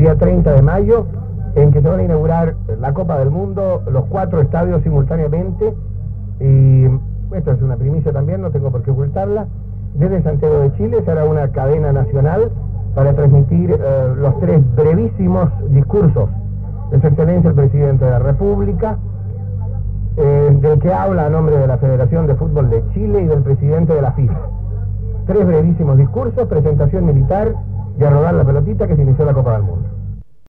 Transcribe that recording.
día 30 de mayo, en que se van a inaugurar la Copa del Mundo, los cuatro estadios simultáneamente, y esto es una primicia también, no tengo por qué ocultarla, desde Santiago de Chile se hará una cadena nacional para transmitir eh, los tres brevísimos discursos de su excelencia el presidente de la República, eh, del que habla a nombre de la Federación de Fútbol de Chile y del presidente de la FIFA. Tres brevísimos discursos, presentación militar y a rodar la pelotita que se inició la Copa del Mundo.